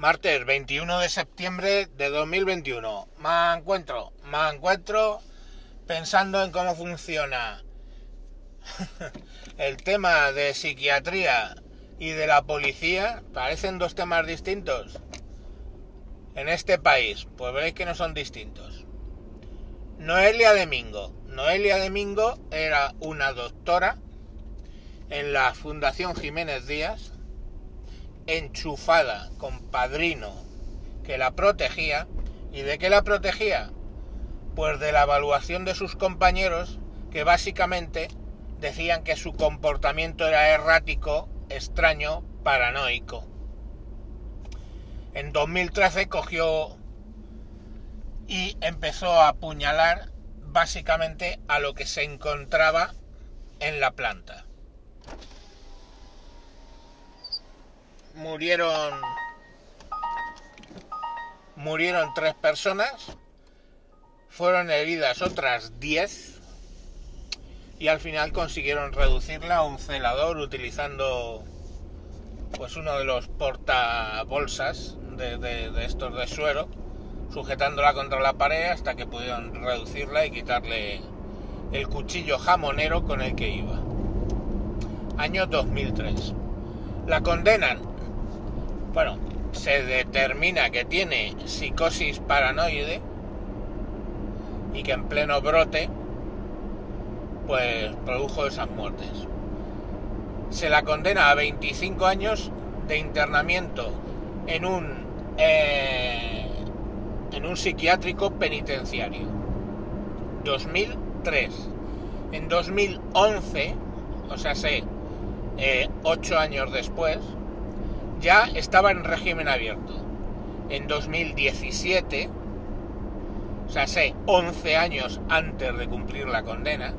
Martes 21 de septiembre de 2021. Me encuentro, me encuentro pensando en cómo funciona el tema de psiquiatría y de la policía. Parecen dos temas distintos. En este país, pues veréis que no son distintos. Noelia Domingo. Noelia Domingo era una doctora en la Fundación Jiménez Díaz enchufada con padrino que la protegía. ¿Y de qué la protegía? Pues de la evaluación de sus compañeros que básicamente decían que su comportamiento era errático, extraño, paranoico. En 2013 cogió y empezó a apuñalar básicamente a lo que se encontraba en la planta. Murieron murieron tres personas, fueron heridas otras diez y al final consiguieron reducirla a un celador utilizando pues uno de los portabolsas de, de estos de suero, sujetándola contra la pared hasta que pudieron reducirla y quitarle el cuchillo jamonero con el que iba. Año 2003. La condenan bueno, se determina que tiene psicosis paranoide y que en pleno brote pues produjo esas muertes. Se la condena a 25 años de internamiento en un eh, en un psiquiátrico penitenciario. 2003. En 2011, o sea, sé, eh, ocho años después, ya estaba en régimen abierto. En 2017, o sea, sé, 11 años antes de cumplir la condena,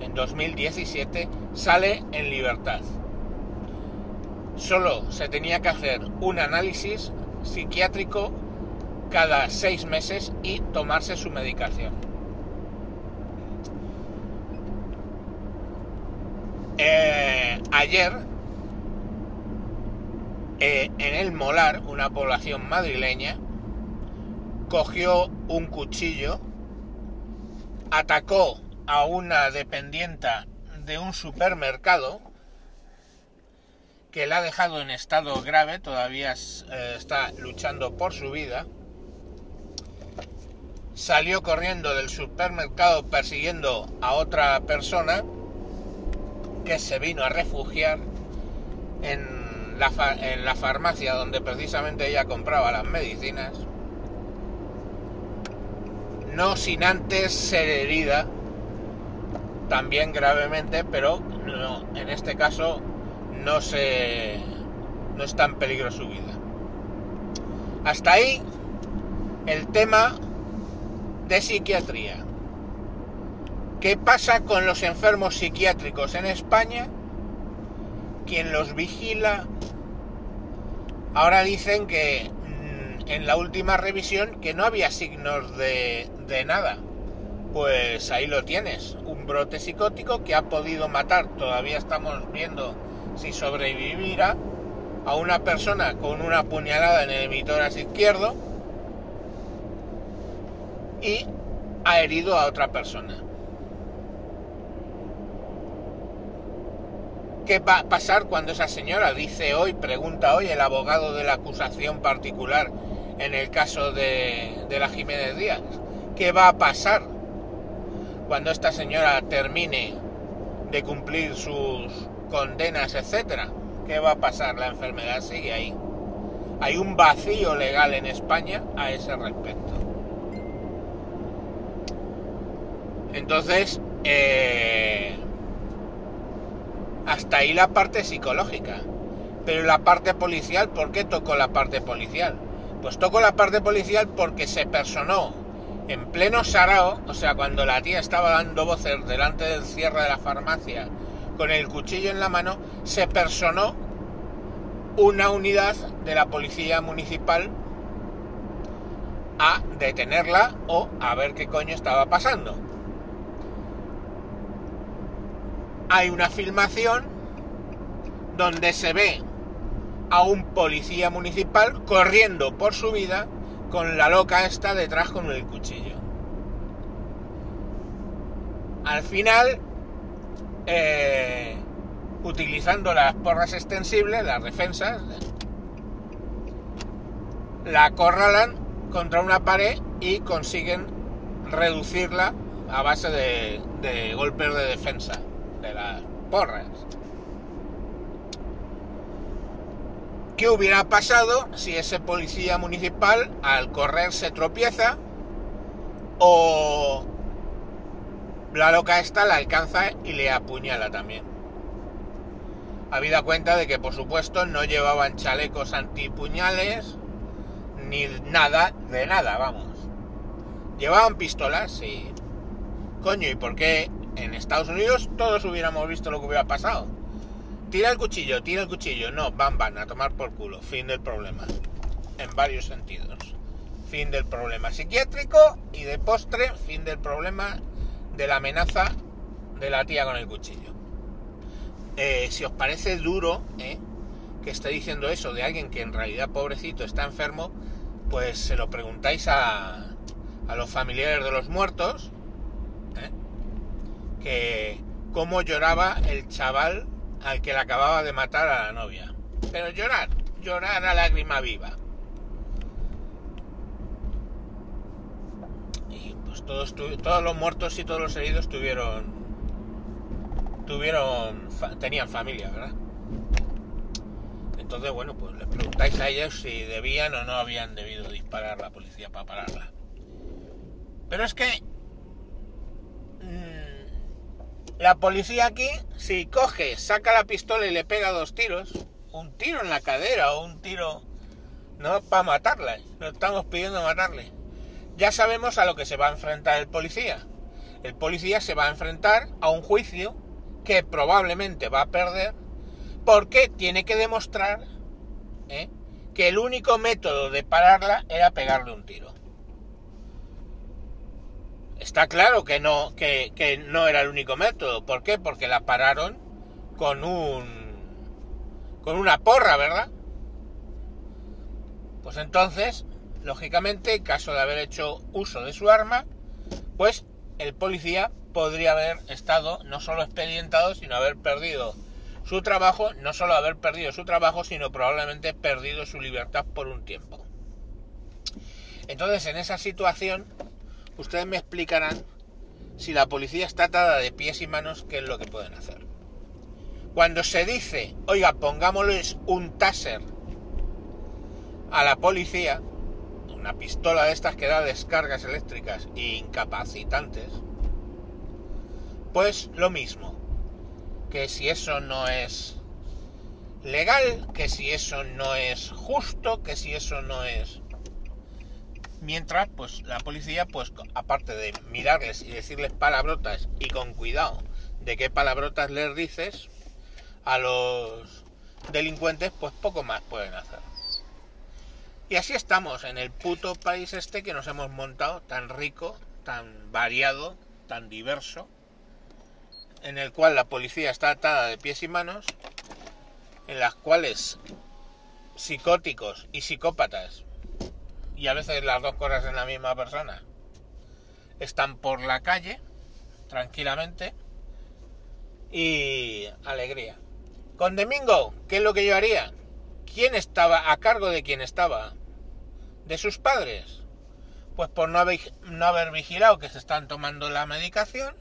en 2017 sale en libertad. Solo se tenía que hacer un análisis psiquiátrico cada seis meses y tomarse su medicación. Eh, ayer eh, en el Molar, una población madrileña, cogió un cuchillo, atacó a una dependienta de un supermercado que la ha dejado en estado grave, todavía eh, está luchando por su vida, salió corriendo del supermercado persiguiendo a otra persona que se vino a refugiar en en la farmacia donde precisamente ella compraba las medicinas, no sin antes ser herida, también gravemente, pero en este caso no se no está en peligro su vida. Hasta ahí el tema de psiquiatría. ¿Qué pasa con los enfermos psiquiátricos en España? ¿Quién los vigila? Ahora dicen que mm, en la última revisión que no había signos de, de nada. Pues ahí lo tienes, un brote psicótico que ha podido matar, todavía estamos viendo si sobrevivirá, a una persona con una puñalada en el emitoras izquierdo y ha herido a otra persona. ¿Qué va a pasar cuando esa señora dice hoy, pregunta hoy el abogado de la acusación particular en el caso de, la Jiménez Díaz? ¿Qué va a pasar cuando esta señora termine de cumplir sus condenas, etcétera? ¿Qué va a pasar? La enfermedad sigue ahí. Hay un vacío legal en España a ese respecto. Entonces, eh, hasta ahí la parte psicológica. Pero la parte policial, ¿por qué tocó la parte policial? Pues tocó la parte policial porque se personó en pleno sarao, o sea, cuando la tía estaba dando voces delante del cierre de la farmacia con el cuchillo en la mano, se personó una unidad de la policía municipal a detenerla o a ver qué coño estaba pasando. Hay una filmación donde se ve a un policía municipal corriendo por su vida con la loca esta detrás con el cuchillo. Al final, eh, utilizando las porras extensibles, las defensas, la acorralan contra una pared y consiguen reducirla a base de, de golpes de defensa de las porras. ¿Qué hubiera pasado si ese policía municipal al correr se tropieza o la loca esta la alcanza y le apuñala también? Habida cuenta de que por supuesto no llevaban chalecos antipuñales ni nada de nada, vamos. Llevaban pistolas y... Coño, ¿y por qué en Estados Unidos todos hubiéramos visto lo que hubiera pasado? Tira el cuchillo, tira el cuchillo. No, van, van, a tomar por culo. Fin del problema. En varios sentidos. Fin del problema psiquiátrico y de postre, fin del problema de la amenaza de la tía con el cuchillo. Eh, si os parece duro eh, que esté diciendo eso de alguien que en realidad pobrecito está enfermo, pues se lo preguntáis a, a los familiares de los muertos, que cómo lloraba el chaval al que le acababa de matar a la novia. Pero llorar, llorar a lágrima viva. Y pues todos, todos los muertos y todos los heridos tuvieron, tuvieron, tenían familia, ¿verdad? Entonces, bueno, pues les preguntáis a ellos si debían o no habían debido disparar la policía para pararla. Pero es que La policía aquí, si coge, saca la pistola y le pega dos tiros, un tiro en la cadera o un tiro, no para matarla, no estamos pidiendo matarle. Ya sabemos a lo que se va a enfrentar el policía. El policía se va a enfrentar a un juicio que probablemente va a perder porque tiene que demostrar ¿eh? que el único método de pararla era pegarle un tiro. Está claro que no, que, no era el único método. ¿Por qué? Porque la pararon con un. con una porra, ¿verdad? Pues entonces, lógicamente, en caso de haber hecho uso de su arma, pues el policía podría haber estado no solo expedientado, sino haber perdido su trabajo, no solo haber perdido su trabajo, sino probablemente perdido su libertad por un tiempo. Entonces, en esa situación, ustedes me explicarán si la policía está atada de pies y manos, qué es lo que pueden hacer. Cuando se dice, oiga, pongámosles un taser a la policía, una pistola de estas que da descargas eléctricas e incapacitantes, pues lo mismo, que si eso no es legal, que si eso no es justo, que si eso no es Mientras, pues la policía, pues aparte de mirarles y decirles palabrotas y con cuidado de qué palabrotas les dices a los delincuentes, pues poco más pueden hacer. Y así estamos en el puto país este que nos hemos montado, tan rico, tan variado, tan diverso, en el cual la policía está atada de pies y manos, en las cuales psicóticos y psicópatas y a veces las dos cosas en la misma persona, están por la calle tranquilamente y alegría. Con Domingo, ¿qué es lo que yo haría? ¿Quién estaba a cargo de quién estaba? ¿De sus padres? Pues por no haber, no haber vigilado que se están tomando la medicación,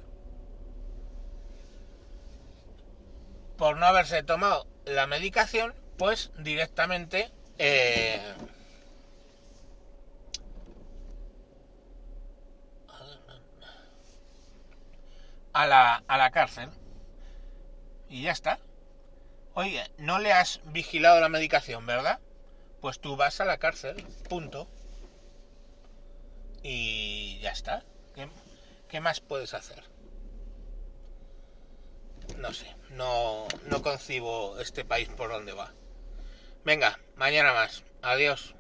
por no haberse tomado la medicación, pues directamente eh, a la, a la cárcel y ya está. Oye, no le has vigilado la medicación, ¿verdad? Pues tú vas a la cárcel, punto. Y ya está. ¿Qué, qué más puedes hacer? No sé, no, no concibo este país por dónde va. Venga, mañana más. Adiós.